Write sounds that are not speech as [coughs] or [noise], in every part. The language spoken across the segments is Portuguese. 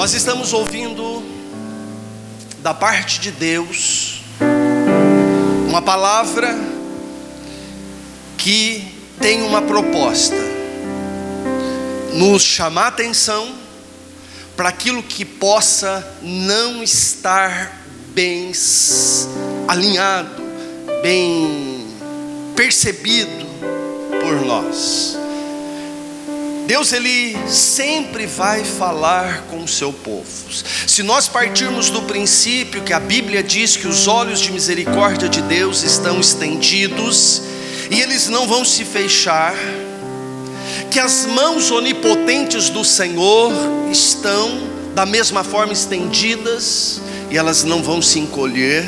Nós estamos ouvindo da parte de Deus uma palavra que tem uma proposta: nos chamar atenção para aquilo que possa não estar bem alinhado, bem percebido por nós. Deus ele sempre vai falar com o seu povo. Se nós partirmos do princípio que a Bíblia diz que os olhos de misericórdia de Deus estão estendidos e eles não vão se fechar, que as mãos onipotentes do Senhor estão da mesma forma estendidas e elas não vão se encolher,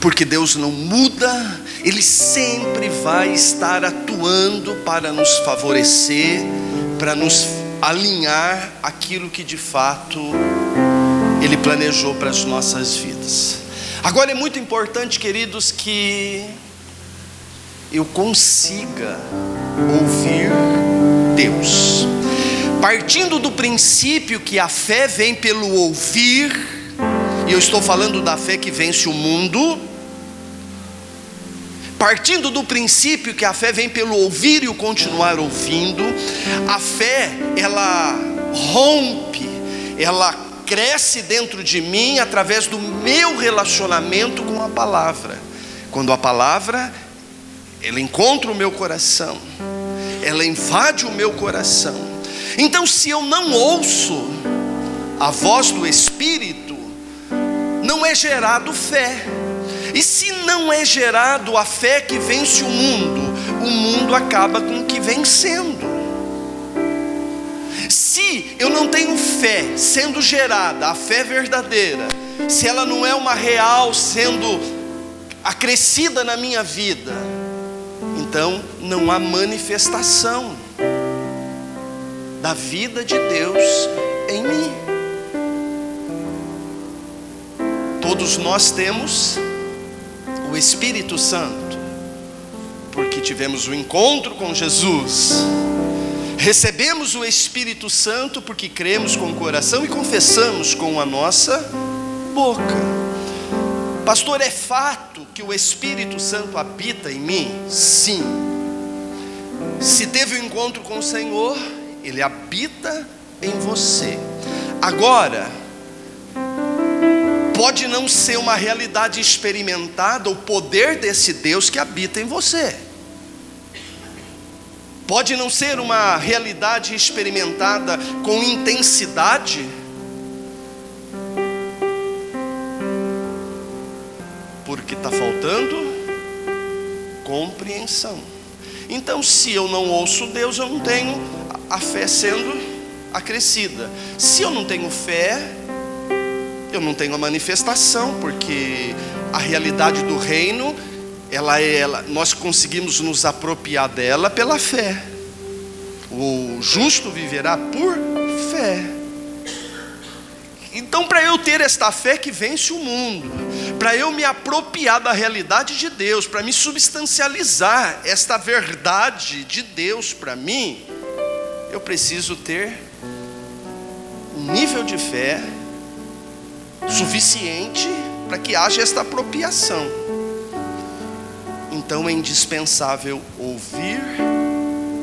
porque Deus não muda, Ele sempre vai estar atuando para nos favorecer para nos alinhar aquilo que de fato Ele planejou para as nossas vidas. Agora é muito importante, queridos, que eu consiga ouvir Deus. Partindo do princípio que a fé vem pelo ouvir, e eu estou falando da fé que vence o mundo, partindo do princípio que a fé vem pelo ouvir e o continuar ouvindo, a fé ela rompe, ela cresce dentro de mim através do meu relacionamento com a palavra. Quando a palavra ela encontra o meu coração, ela invade o meu coração. Então, se eu não ouço a voz do Espírito, não é gerado fé. E se não é gerado a fé que vence o mundo, o mundo acaba com o que vencendo. Se eu não tenho fé sendo gerada, a fé verdadeira, se ela não é uma real sendo acrescida na minha vida, então não há manifestação da vida de Deus em mim. Todos nós temos o Espírito Santo, porque tivemos o um encontro com Jesus. Recebemos o Espírito Santo porque cremos com o coração e confessamos com a nossa boca. Pastor, é fato que o Espírito Santo habita em mim? Sim. Se teve o um encontro com o Senhor, ele habita em você. Agora, pode não ser uma realidade experimentada o poder desse Deus que habita em você. Pode não ser uma realidade experimentada com intensidade. Porque está faltando compreensão. Então, se eu não ouço Deus, eu não tenho a fé sendo acrescida. Se eu não tenho fé, eu não tenho a manifestação, porque a realidade do reino, ela é, ela, nós conseguimos nos apropriar dela pela fé. O justo viverá por fé. Então, para eu ter esta fé que vence o mundo, para eu me apropriar da realidade de Deus, para me substancializar esta verdade de Deus para mim, eu preciso ter um nível de fé suficiente para que haja esta apropriação. Então é indispensável ouvir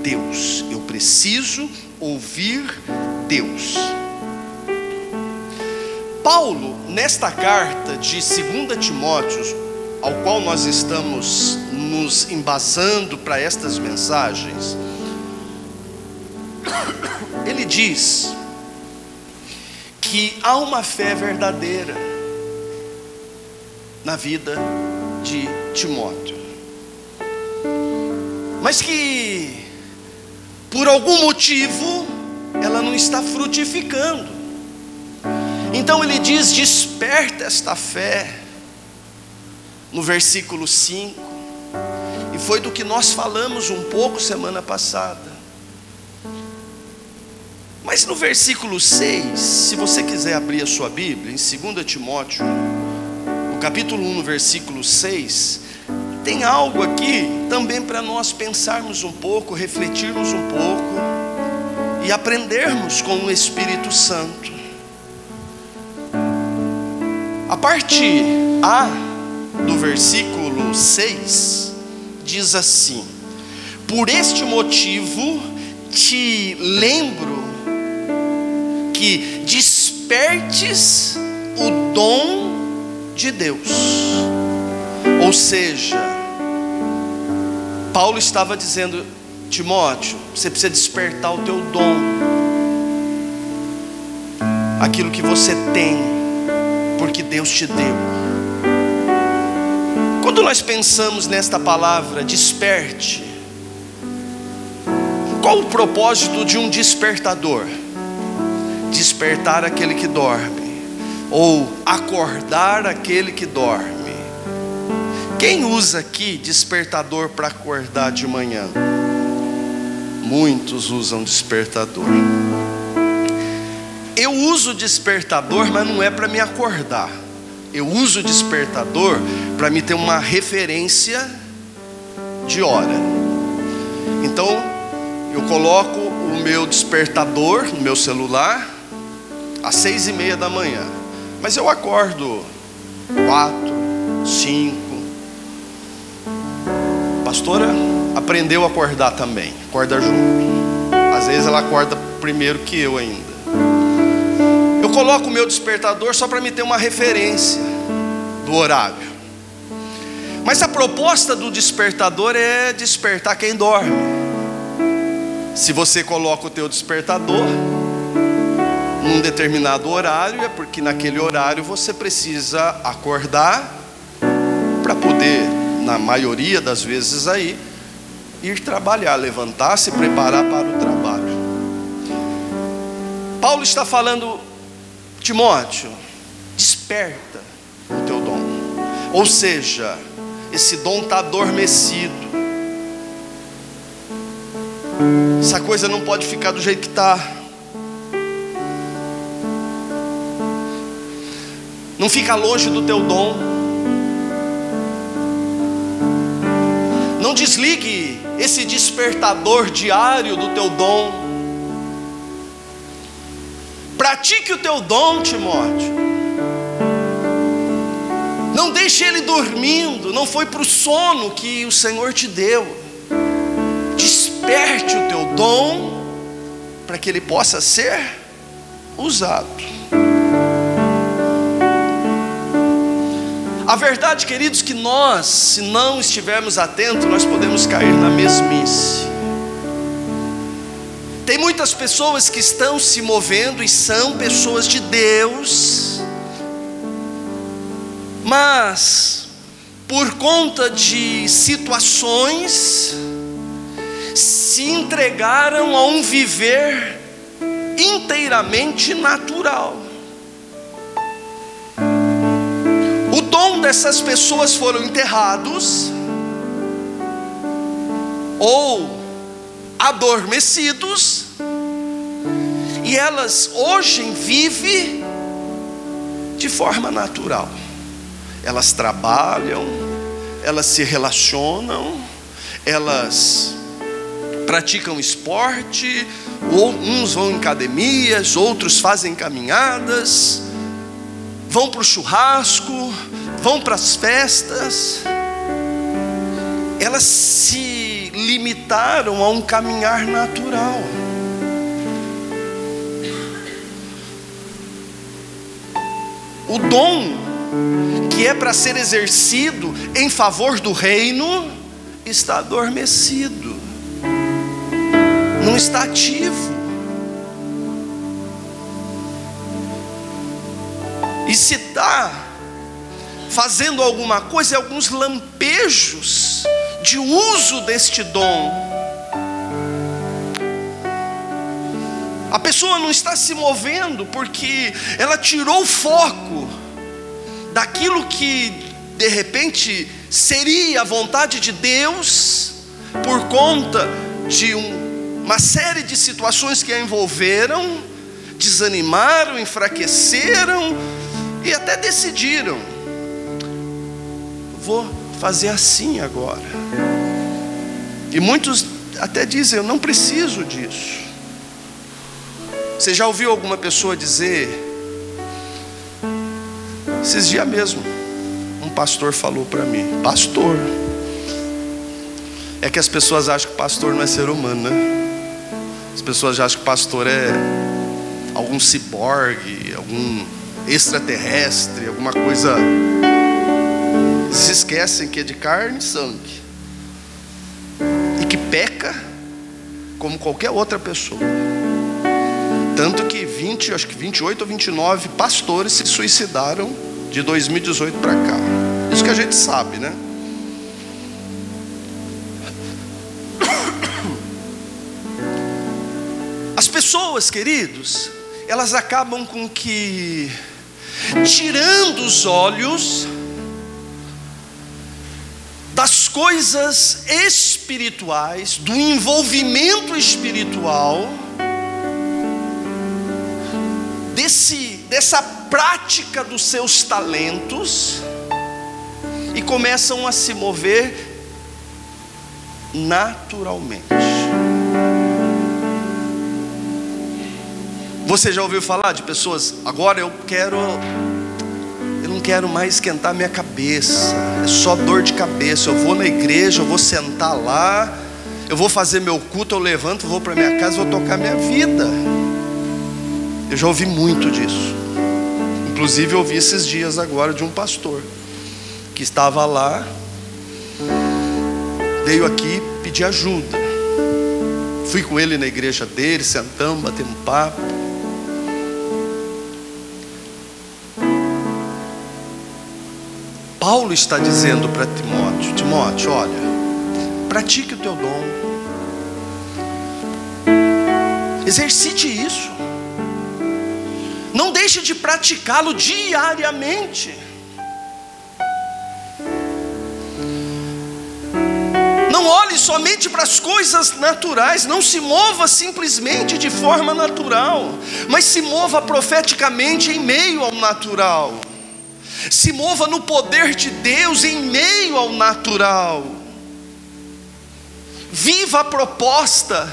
Deus. Eu preciso ouvir Deus. Paulo, nesta carta de 2 Timóteo, ao qual nós estamos nos embasando para estas mensagens, [coughs] ele diz que há uma fé verdadeira na vida de Timóteo, mas que por algum motivo ela não está frutificando. Então ele diz: desperta esta fé, no versículo 5, e foi do que nós falamos um pouco semana passada. Mas no versículo 6, se você quiser abrir a sua Bíblia, em 2 Timóteo, no capítulo 1, no versículo 6, tem algo aqui também para nós pensarmos um pouco, refletirmos um pouco e aprendermos com o Espírito Santo. A parte A do versículo 6 diz assim: Por este motivo te lembro que despertes o dom de Deus. Ou seja, Paulo estava dizendo, Timóteo, você precisa despertar o teu dom, aquilo que você tem, porque Deus te deu. Quando nós pensamos nesta palavra, desperte, qual o propósito de um despertador? Despertar aquele que dorme, ou acordar aquele que dorme. Quem usa aqui despertador para acordar de manhã? Muitos usam despertador. Eu uso despertador, mas não é para me acordar. Eu uso despertador para me ter uma referência de hora. Então, eu coloco o meu despertador no meu celular às seis e meia da manhã. Mas eu acordo quatro, cinco. Pastora aprendeu a acordar também, acorda junto. Às vezes ela acorda primeiro que eu ainda. Eu coloco o meu despertador só para me ter uma referência do horário. Mas a proposta do despertador é despertar quem dorme. Se você coloca o teu despertador num determinado horário, é porque naquele horário você precisa acordar para poder, na maioria das vezes aí, ir trabalhar, levantar, se preparar para o trabalho. Paulo está falando, Timóteo, desperta o teu dom. Ou seja, esse dom está adormecido. Essa coisa não pode ficar do jeito que está. Não fica longe do teu dom. Não desligue esse despertador diário do teu dom. Pratique o teu dom, Timóteo. Não deixe ele dormindo, não foi para o sono que o Senhor te deu. Desperte o teu dom para que ele possa ser usado. Verdade, queridos, que nós, se não estivermos atentos, nós podemos cair na mesmice. Tem muitas pessoas que estão se movendo e são pessoas de Deus, mas por conta de situações, se entregaram a um viver inteiramente natural. Dessas pessoas foram enterrados ou adormecidos e elas hoje vivem de forma natural. Elas trabalham, elas se relacionam, elas praticam esporte, ou uns vão em academias, outros fazem caminhadas, vão para o churrasco, vão para as festas, elas se limitaram a um caminhar natural. O dom que é para ser exercido em favor do reino está adormecido, não está ativo. E se está fazendo alguma coisa, é alguns lampejos de uso deste dom. A pessoa não está se movendo porque ela tirou o foco daquilo que de repente seria a vontade de Deus por conta de um, uma série de situações que a envolveram, desanimaram, enfraqueceram e até decidiram: vou fazer assim agora. E muitos até dizem: eu não preciso disso. Você já ouviu alguma pessoa dizer: Esses dias mesmo, um pastor falou para mim: Pastor, é que as pessoas acham que pastor não é ser humano, né? As pessoas acham que pastor é algum ciborgue, algum extraterrestre, alguma coisa. Se esquecem que é de carne e sangue e que peca como qualquer outra pessoa. Tanto que 20, acho que 28 ou 29 pastores se suicidaram de 2018 para cá. Isso que a gente sabe, né? [coughs] As pessoas, queridos, elas acabam com que tirando os olhos coisas espirituais, do envolvimento espiritual, desse, dessa prática dos seus talentos, e começam a se mover naturalmente. Você já ouviu falar de pessoas? Agora eu quero quero mais esquentar minha cabeça, é só dor de cabeça. Eu vou na igreja, eu vou sentar lá, eu vou fazer meu culto, eu levanto, vou para minha casa, vou tocar minha vida. Eu já ouvi muito disso. Inclusive eu ouvi esses dias agora de um pastor que estava lá, veio aqui pedir ajuda. Fui com ele na igreja dele, sentamos, batemos papo. Paulo está dizendo para Timóteo: Timóteo, olha, pratique o teu dom, exercite isso, não deixe de praticá-lo diariamente. Não olhe somente para as coisas naturais, não se mova simplesmente de forma natural, mas se mova profeticamente em meio ao natural se mova no poder de Deus em meio ao natural. Viva a proposta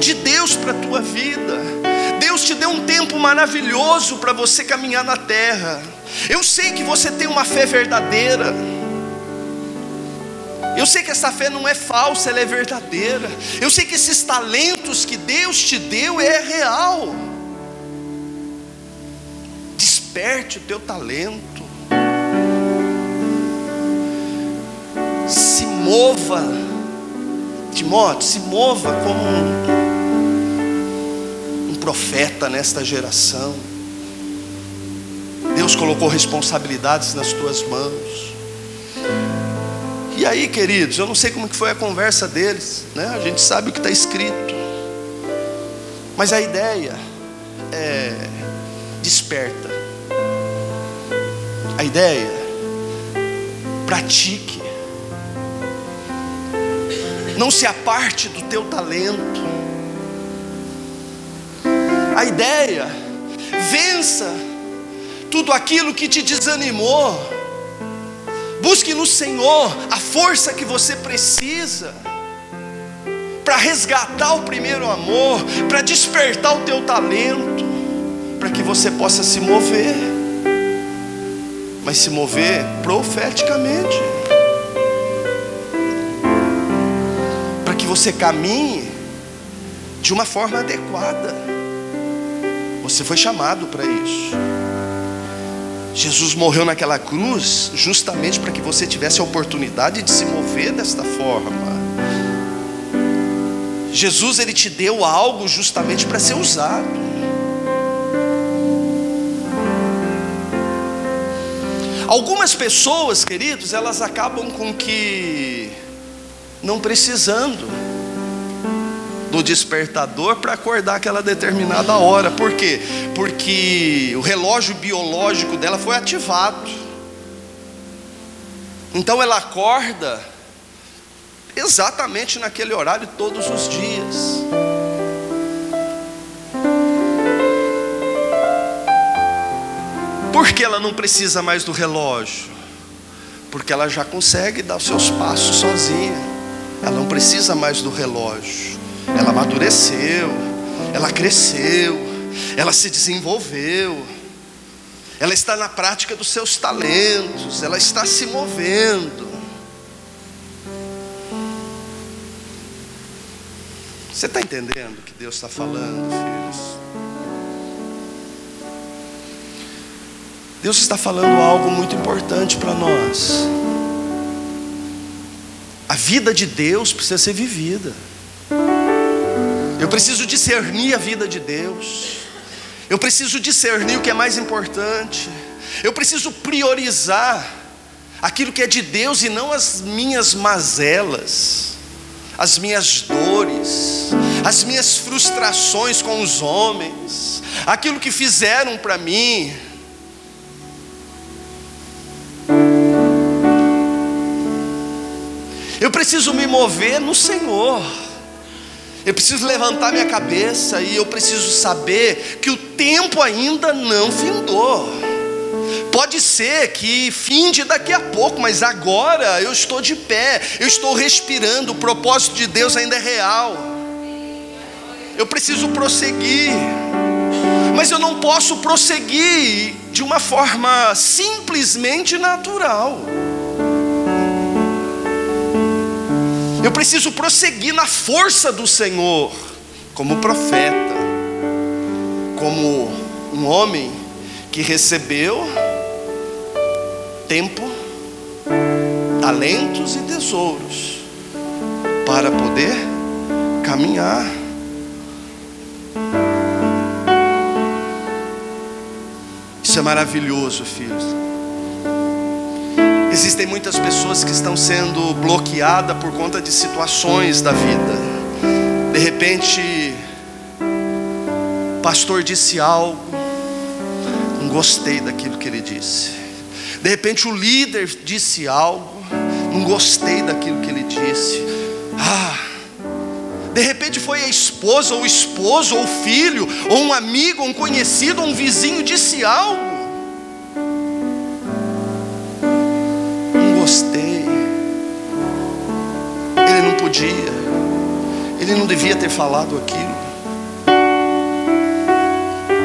de Deus para a tua vida. Deus te deu um tempo maravilhoso para você caminhar na terra. Eu sei que você tem uma fé verdadeira. Eu sei que essa fé não é falsa, ela é verdadeira. Eu sei que esses talentos que Deus te deu é real desperte o teu talento, se mova, Timóteo, se mova como um, um profeta nesta geração. Deus colocou responsabilidades nas tuas mãos. E aí, queridos, eu não sei como que foi a conversa deles, né? A gente sabe o que está escrito. Mas a ideia é desperta. A ideia, pratique. Não se aparte do teu talento. A ideia, vença tudo aquilo que te desanimou. Busque no Senhor a força que você precisa para resgatar o primeiro amor, para despertar o teu talento, para que você possa se mover mas se mover profeticamente. Para que você caminhe de uma forma adequada. Você foi chamado para isso. Jesus morreu naquela cruz justamente para que você tivesse a oportunidade de se mover desta forma. Jesus ele te deu algo justamente para ser usado. Algumas pessoas, queridos, elas acabam com que não precisando do despertador para acordar aquela determinada hora. Por quê? Porque o relógio biológico dela foi ativado. Então ela acorda exatamente naquele horário todos os dias. Por que ela não precisa mais do relógio? Porque ela já consegue dar os seus passos sozinha. Ela não precisa mais do relógio. Ela amadureceu, ela cresceu, ela se desenvolveu. ela está na prática dos seus talentos, ela está se movendo. Você está entendendo o que Deus está falando, filhos? Deus está falando algo muito importante para nós. A vida de Deus precisa ser vivida. Eu preciso discernir a vida de Deus. Eu preciso discernir o que é mais importante. Eu preciso priorizar aquilo que é de Deus e não as minhas mazelas, as minhas dores, as minhas frustrações com os homens, aquilo que fizeram para mim. Eu preciso me mover no Senhor. Eu preciso levantar minha cabeça e eu preciso saber que o tempo ainda não findou. Pode ser que finde daqui a pouco, mas agora eu estou de pé, eu estou respirando, o propósito de Deus ainda é real. Eu preciso prosseguir, mas eu não posso prosseguir de uma forma simplesmente natural. Eu preciso prosseguir na força do Senhor, como profeta, como um homem que recebeu tempo, talentos e tesouros para poder caminhar. Isso é maravilhoso, filhos. Existem muitas pessoas que estão sendo bloqueadas por conta de situações da vida. De repente, o pastor disse algo, não gostei daquilo que ele disse. De repente, o líder disse algo, não gostei daquilo que ele disse. Ah, de repente foi a esposa, ou o esposo, ou o filho, ou um amigo, ou um conhecido, ou um vizinho disse algo. Podia, ele não devia ter falado aquilo.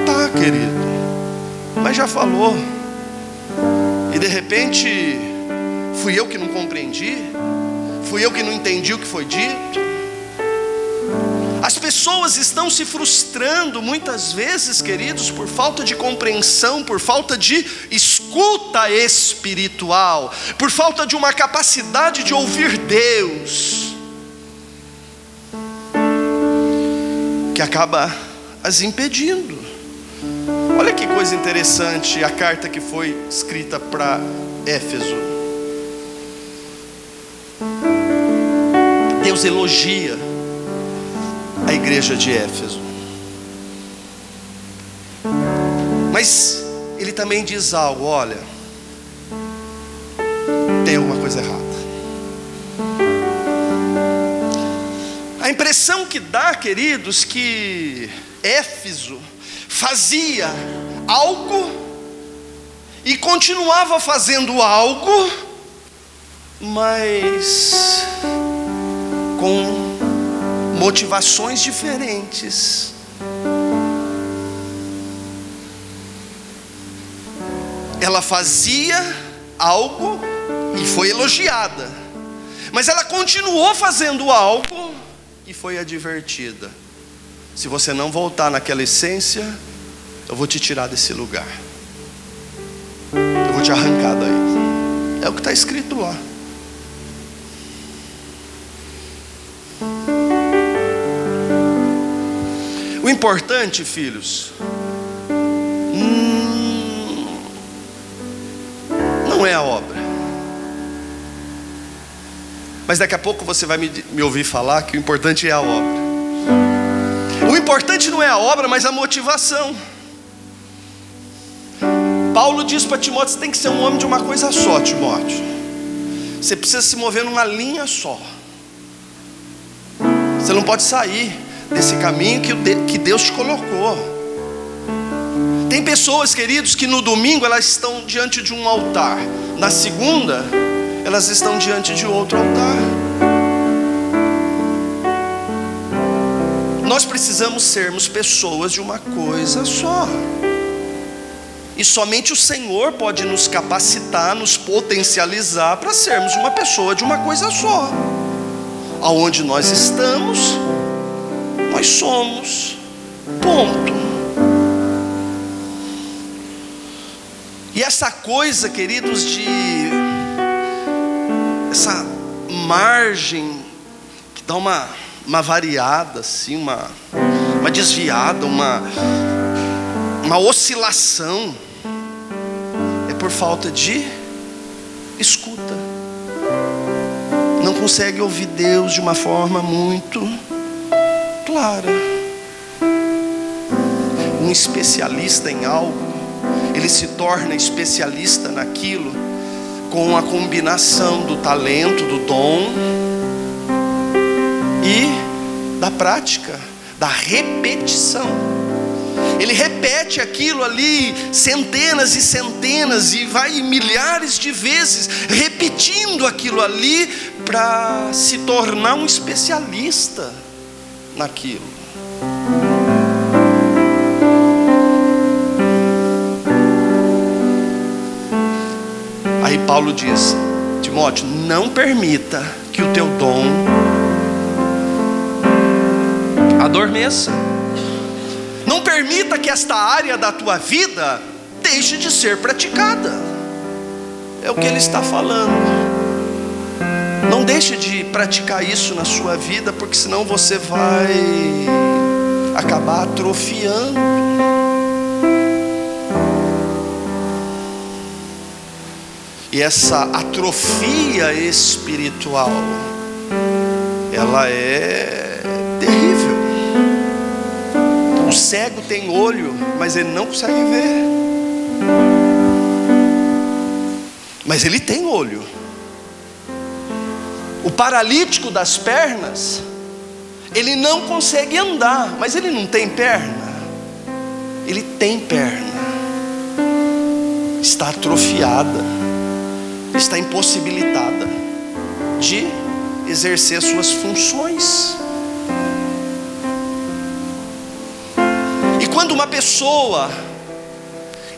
Tá, querido, mas já falou, e de repente, fui eu que não compreendi, fui eu que não entendi o que foi dito. As pessoas estão se frustrando muitas vezes, queridos, por falta de compreensão, por falta de escuta espiritual, por falta de uma capacidade de ouvir Deus, que acaba as impedindo. Olha que coisa interessante a carta que foi escrita para Éfeso. Deus elogia a igreja de Éfeso. Mas ele também diz algo: olha, tem alguma coisa errada. Impressão que dá, queridos, que Éfeso fazia algo e continuava fazendo algo, mas com motivações diferentes. Ela fazia algo e foi elogiada, mas ela continuou fazendo algo e foi advertida. Se você não voltar naquela essência, eu vou te tirar desse lugar. Eu vou te arrancar daí. É o que está escrito lá. importante, filhos, hum, não é a obra. Mas daqui a pouco você vai me, me ouvir falar que o importante é a obra. O importante não é a obra, mas a motivação. Paulo diz para Timóteo: você tem que ser um homem de uma coisa só, Timóteo. Você precisa se mover numa linha só. Você não pode sair desse caminho que Deus te colocou. Tem pessoas, queridos, que no domingo elas estão diante de um altar, na segunda, elas estão diante de outro altar. Nós precisamos sermos pessoas de uma coisa só. E somente o Senhor pode nos capacitar, nos potencializar para sermos uma pessoa de uma coisa só. Aonde nós estamos, nós somos. Ponto. E essa coisa, queridos, de essa margem que dá uma, uma variada, assim, uma, uma desviada, uma, uma oscilação, é por falta de escuta. Não consegue ouvir Deus de uma forma muito clara. Um especialista em algo, ele se torna especialista naquilo com a combinação do talento, do dom e da prática, da repetição. Ele repete aquilo ali centenas e centenas e vai milhares de vezes repetindo aquilo ali para se tornar um especialista naquilo. Paulo diz: Timóteo, não permita que o teu dom adormeça. Não permita que esta área da tua vida deixe de ser praticada. É o que ele está falando. Não deixe de praticar isso na sua vida, porque senão você vai acabar atrofiando. E essa atrofia espiritual, ela é terrível. O cego tem olho, mas ele não consegue ver. Mas ele tem olho. O paralítico das pernas, ele não consegue andar, mas ele não tem perna. Ele tem perna. Está atrofiada está impossibilitada de exercer suas funções. E quando uma pessoa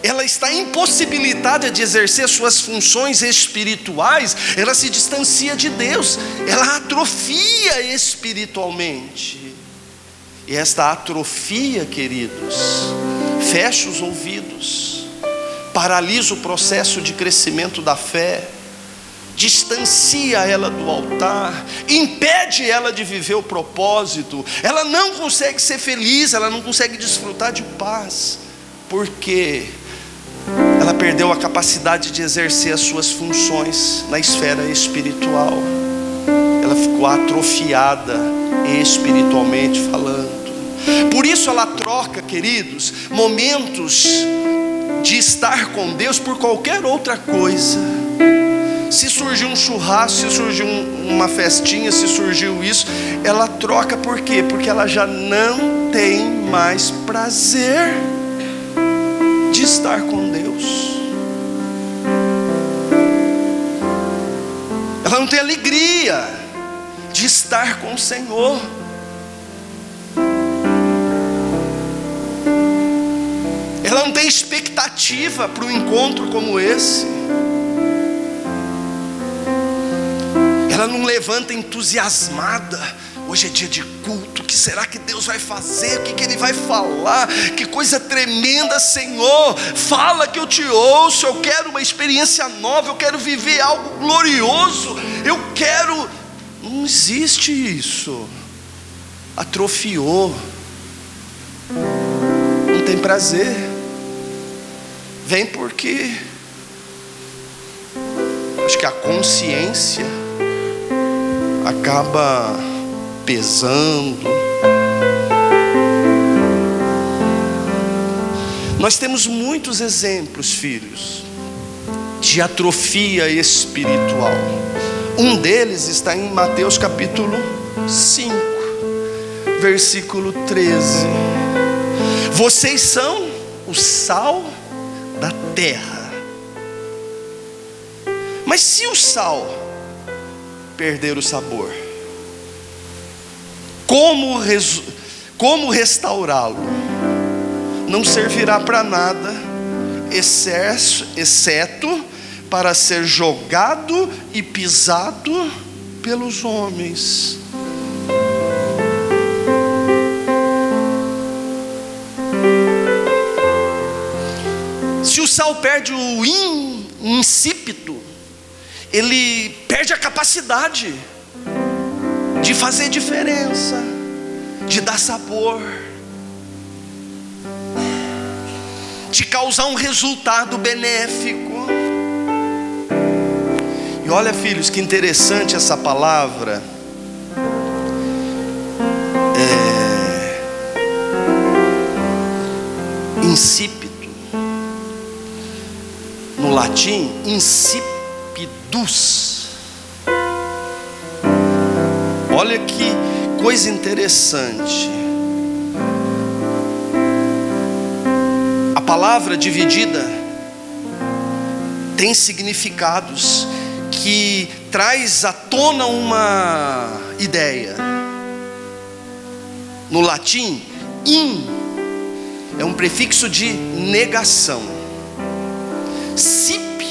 ela está impossibilitada de exercer suas funções espirituais, ela se distancia de Deus, ela atrofia espiritualmente. E esta atrofia, queridos, fecha os ouvidos paralisa o processo de crescimento da fé, distancia ela do altar, impede ela de viver o propósito, ela não consegue ser feliz, ela não consegue desfrutar de paz, porque ela perdeu a capacidade de exercer as suas funções na esfera espiritual, ela ficou atrofiada espiritualmente falando. Por isso ela troca, queridos, momentos de estar com Deus por qualquer outra coisa. Se surgiu um churrasco, se surgiu uma festinha, se surgiu isso, ela troca por quê? Porque ela já não tem mais prazer de estar com Deus. Ela não tem alegria de estar com o Senhor. Não tem expectativa para um encontro como esse. Ela não levanta entusiasmada. Hoje é dia de culto. O que será que Deus vai fazer? O que, que Ele vai falar? Que coisa tremenda, Senhor. Fala que eu te ouço. Eu quero uma experiência nova. Eu quero viver algo glorioso. Eu quero. Não existe isso. Atrofiou. Não tem prazer. Vem porque acho que a consciência acaba pesando. Nós temos muitos exemplos, filhos, de atrofia espiritual. Um deles está em Mateus capítulo 5, versículo 13. Vocês são o sal da terra. Mas se o sal perder o sabor, como, como restaurá-lo? Não servirá para nada excesso, exceto para ser jogado e pisado pelos homens. Sal perde o in, ele perde a capacidade de fazer diferença, de dar sabor, de causar um resultado benéfico. E olha, filhos, que interessante essa palavra. É... Latim, insipidus. Olha que coisa interessante. A palavra dividida tem significados que traz à tona uma ideia. No latim, in é um prefixo de negação. Sip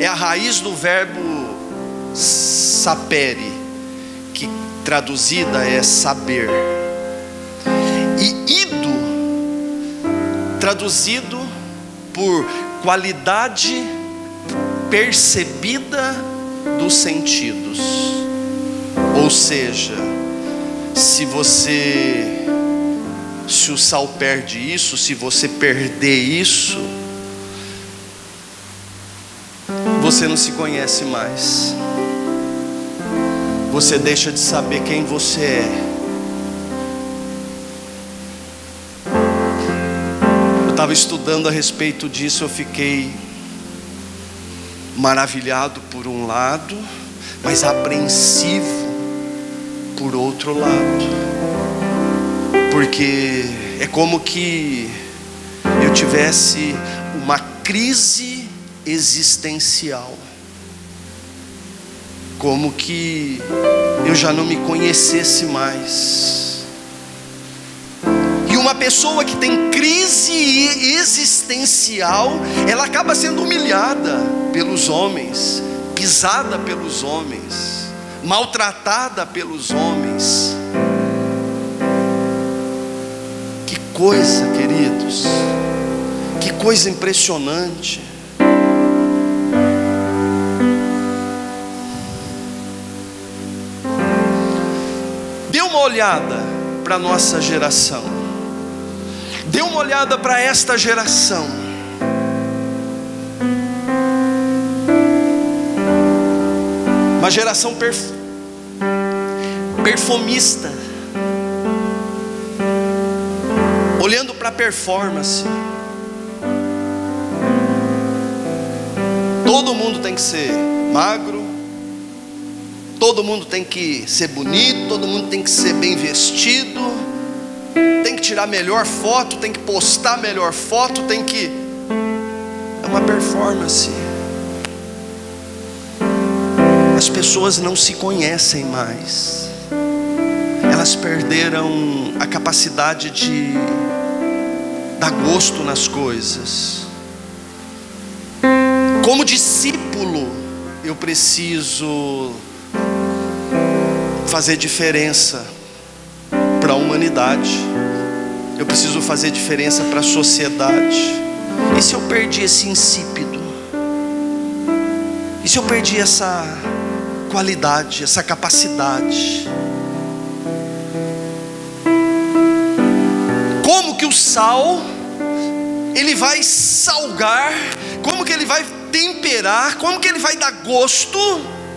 é a raiz do verbo sapere, que traduzida é saber. E ido, traduzido por qualidade percebida dos sentidos. Ou seja, se você se o sal perde isso, se você perder isso, você não se conhece mais. Você deixa de saber quem você é. Eu estava estudando a respeito disso, eu fiquei maravilhado por um lado, mas apreensivo por outro lado, porque é como que eu tivesse uma crise existencial, como que eu já não me conhecesse mais uma pessoa que tem crise existencial, ela acaba sendo humilhada pelos homens, pisada pelos homens, maltratada pelos homens. Que coisa, queridos, que coisa impressionante. Olhada para a nossa geração. Dê uma olhada para esta geração. Uma geração perf... perfumista. Olhando para a performance. Todo mundo tem que ser magro. Todo mundo tem que ser bonito, todo mundo tem que ser bem vestido tem que tirar melhor foto, tem que postar melhor foto, tem que. É uma performance. As pessoas não se conhecem mais, elas perderam a capacidade de dar gosto nas coisas. Como discípulo, eu preciso fazer diferença para a humanidade eu preciso fazer diferença para a sociedade. E se eu perdi esse insípido? E se eu perdi essa qualidade, essa capacidade? Como que o sal ele vai salgar? Como que ele vai temperar? Como que ele vai dar gosto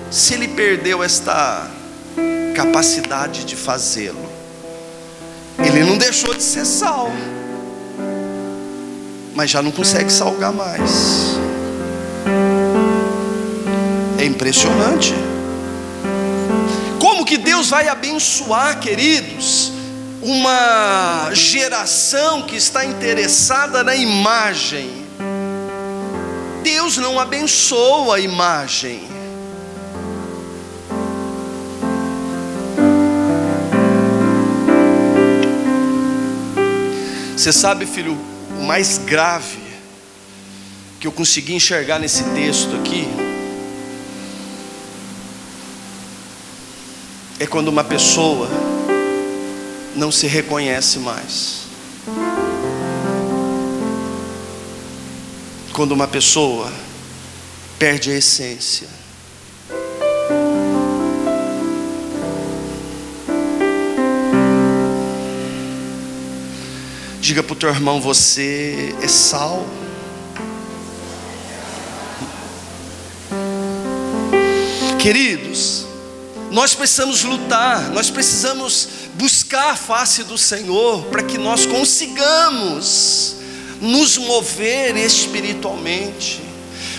se ele perdeu esta capacidade de fazê-lo? Ele não deixou de ser sal, mas já não consegue salgar mais. É impressionante. Como que Deus vai abençoar, queridos, uma geração que está interessada na imagem? Deus não abençoa a imagem. Você sabe, filho, o mais grave que eu consegui enxergar nesse texto aqui é quando uma pessoa não se reconhece mais. Quando uma pessoa perde a essência. Diga para o teu irmão: você é sal. Queridos, nós precisamos lutar, nós precisamos buscar a face do Senhor para que nós consigamos nos mover espiritualmente.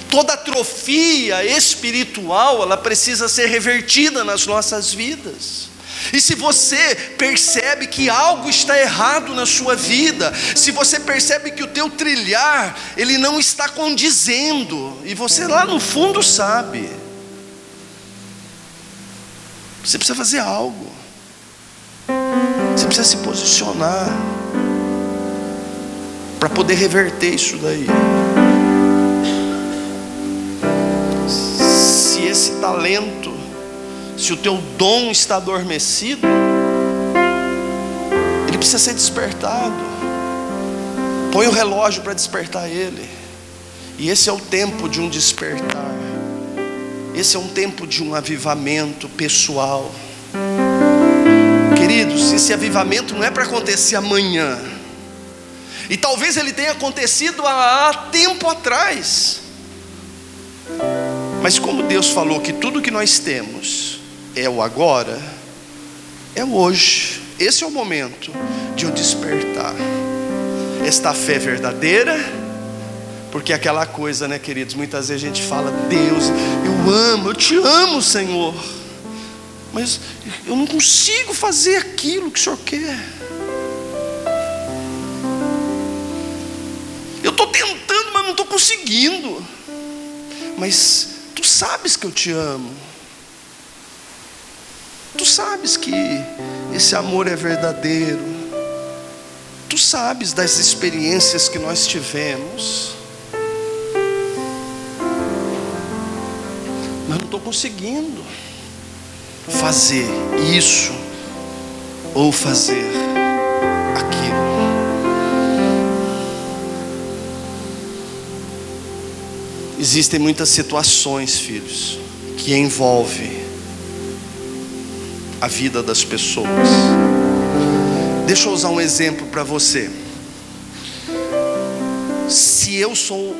Toda atrofia espiritual, ela precisa ser revertida nas nossas vidas. E se você percebe que algo está errado na sua vida, se você percebe que o teu trilhar, ele não está condizendo, e você lá no fundo sabe, você precisa fazer algo. Você precisa se posicionar para poder reverter isso daí. Se esse talento, se o teu dom está adormecido, ele precisa ser despertado. Põe o relógio para despertar ele. E esse é o tempo de um despertar. Esse é um tempo de um avivamento pessoal. Queridos, esse avivamento não é para acontecer amanhã. E talvez ele tenha acontecido há tempo atrás. Mas como Deus falou que tudo que nós temos é o agora, é o hoje. Esse é o momento de eu despertar. Esta fé verdadeira porque aquela coisa, né, queridos, muitas vezes a gente fala, Deus, eu amo, eu te amo, Senhor. Mas eu não consigo fazer aquilo que o Senhor quer. Eu estou tentando, mas não estou conseguindo. Mas tu sabes que eu te amo. Tu sabes que esse amor é verdadeiro. Tu sabes das experiências que nós tivemos. mas não estou conseguindo fazer isso ou fazer aquilo. Existem muitas situações, filhos, que envolvem a vida das pessoas. Deixa eu usar um exemplo para você. Se eu sou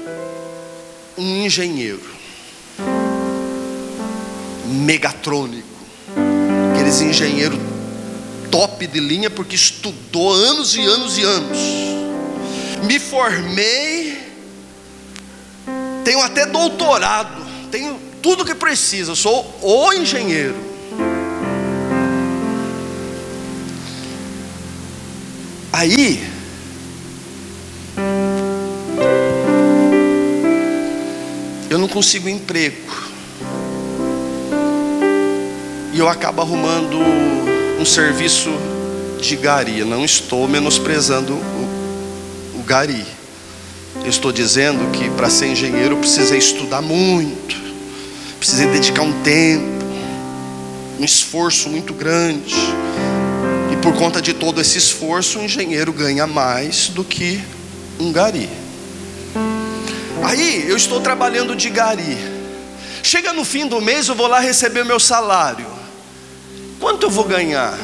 um engenheiro megatrônico, aqueles engenheiros top de linha, porque estudou anos e anos e anos. Me formei, tenho até doutorado, tenho tudo que precisa, sou o engenheiro. Aí, eu não consigo emprego e eu acabo arrumando um serviço de gari. Não estou menosprezando o, o gari. Eu estou dizendo que para ser engenheiro eu precisei estudar muito, precisei dedicar um tempo, um esforço muito grande. Por conta de todo esse esforço, o engenheiro ganha mais do que um gari. Aí eu estou trabalhando de gari. Chega no fim do mês, eu vou lá receber o meu salário. Quanto eu vou ganhar?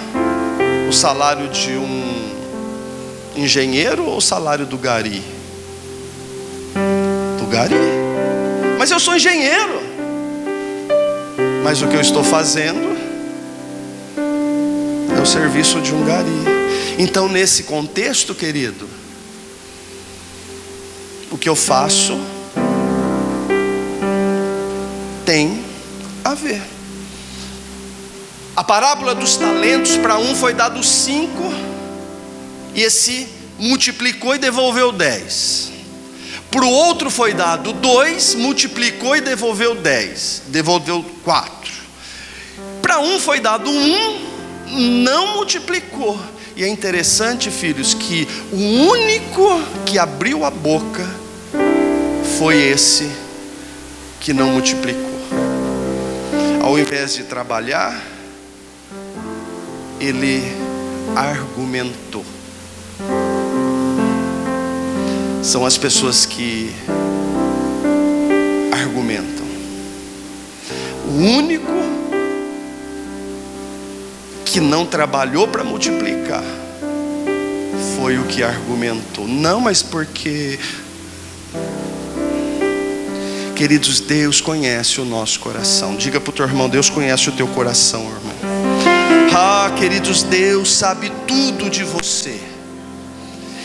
O salário de um engenheiro ou o salário do gari? Do gari. Mas eu sou engenheiro. Mas o que eu estou fazendo é o serviço de um gari. Então, nesse contexto, querido, o que eu faço tem a ver. A parábola dos talentos, para um foi dado cinco, e esse multiplicou e devolveu dez. Para o outro foi dado dois, multiplicou e devolveu dez, devolveu quatro. Para um foi dado um, não multiplicou. E é interessante, filhos, que o único que abriu a boca foi esse que não multiplicou. Ao invés de trabalhar, ele argumentou. São as pessoas que argumentam. O único que não trabalhou para multiplicar foi o que argumentou. Não, mas porque Queridos, Deus conhece o nosso coração. Diga para o teu irmão: Deus conhece o teu coração, irmão. Ah, queridos, Deus sabe tudo de você.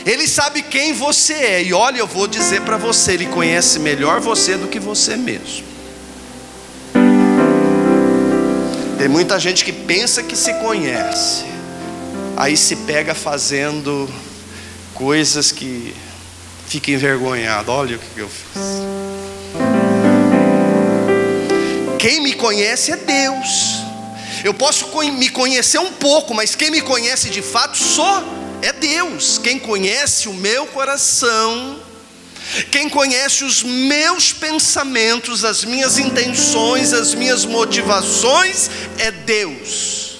Ele sabe quem você é. E olha, eu vou dizer para você: Ele conhece melhor você do que você mesmo. Tem muita gente que pensa que se conhece, aí se pega fazendo coisas que fica envergonhado. Olha o que eu fiz. Quem me conhece é Deus. Eu posso me conhecer um pouco, mas quem me conhece de fato só é Deus. Quem conhece o meu coração, quem conhece os meus pensamentos, as minhas intenções, as minhas motivações é Deus.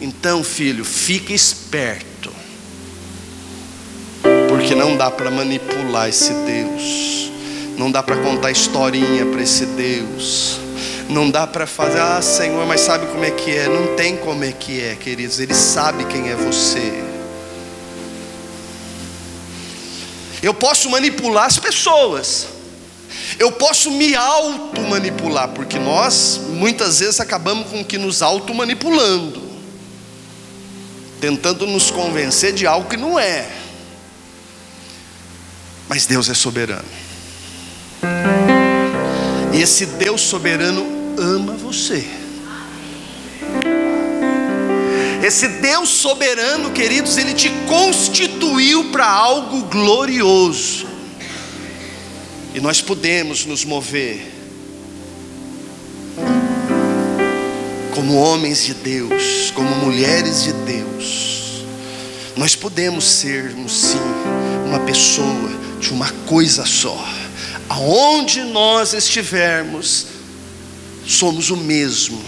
Então, filho, fique esperto, porque não dá para manipular esse Deus. Não dá para contar historinha para esse Deus. Não dá para fazer, ah Senhor, mas sabe como é que é? Não tem como é que é, queridos. Ele sabe quem é você. Eu posso manipular as pessoas. Eu posso me auto-manipular, porque nós muitas vezes acabamos com que nos auto-manipulando, tentando nos convencer de algo que não é. Mas Deus é soberano. E esse Deus soberano ama você. Esse Deus soberano, queridos, ele te constituiu para algo glorioso. E nós podemos nos mover como homens de Deus, como mulheres de Deus. Nós podemos sermos sim uma pessoa de uma coisa só aonde nós estivermos, somos o mesmo.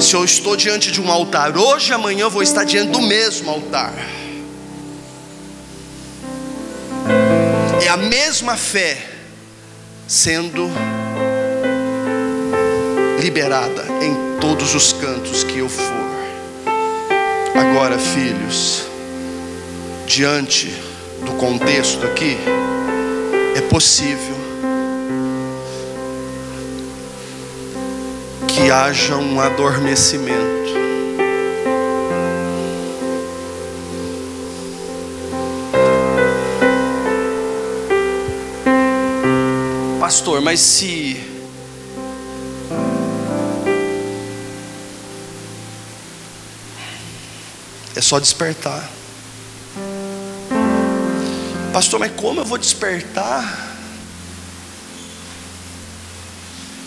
Se eu estou diante de um altar hoje, amanhã eu vou estar diante do mesmo altar. É a mesma fé sendo liberada em todos os cantos que eu for. Agora, filhos, diante do contexto aqui, é possível que haja um adormecimento. Pastor, mas se é só despertar. Pastor, mas como eu vou despertar?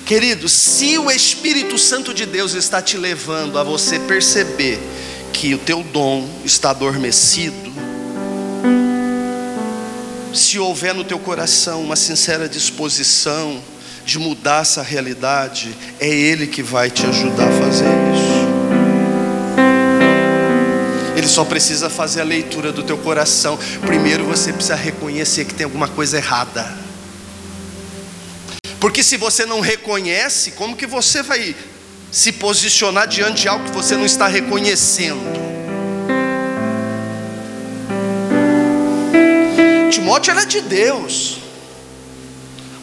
Querido, se o Espírito Santo de Deus está te levando a você perceber que o teu dom está adormecido, se houver no teu coração uma sincera disposição de mudar essa realidade, é Ele que vai te ajudar a fazer isso. Ele só precisa fazer a leitura do teu coração. Primeiro você precisa reconhecer que tem alguma coisa errada. Porque se você não reconhece, como que você vai se posicionar diante de algo que você não está reconhecendo? Timóteo era de Deus,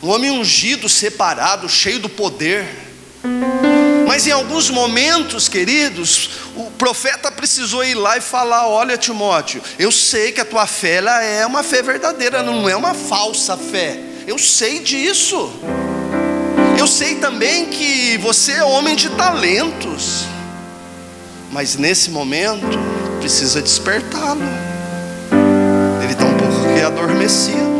um homem ungido, separado, cheio do poder. Mas em alguns momentos, queridos, o profeta precisou ir lá e falar: Olha, Timóteo, eu sei que a tua fé ela é uma fé verdadeira, não é uma falsa fé. Eu sei disso. Eu sei também que você é homem de talentos. Mas nesse momento, precisa despertá-lo. Ele está um pouco adormecido.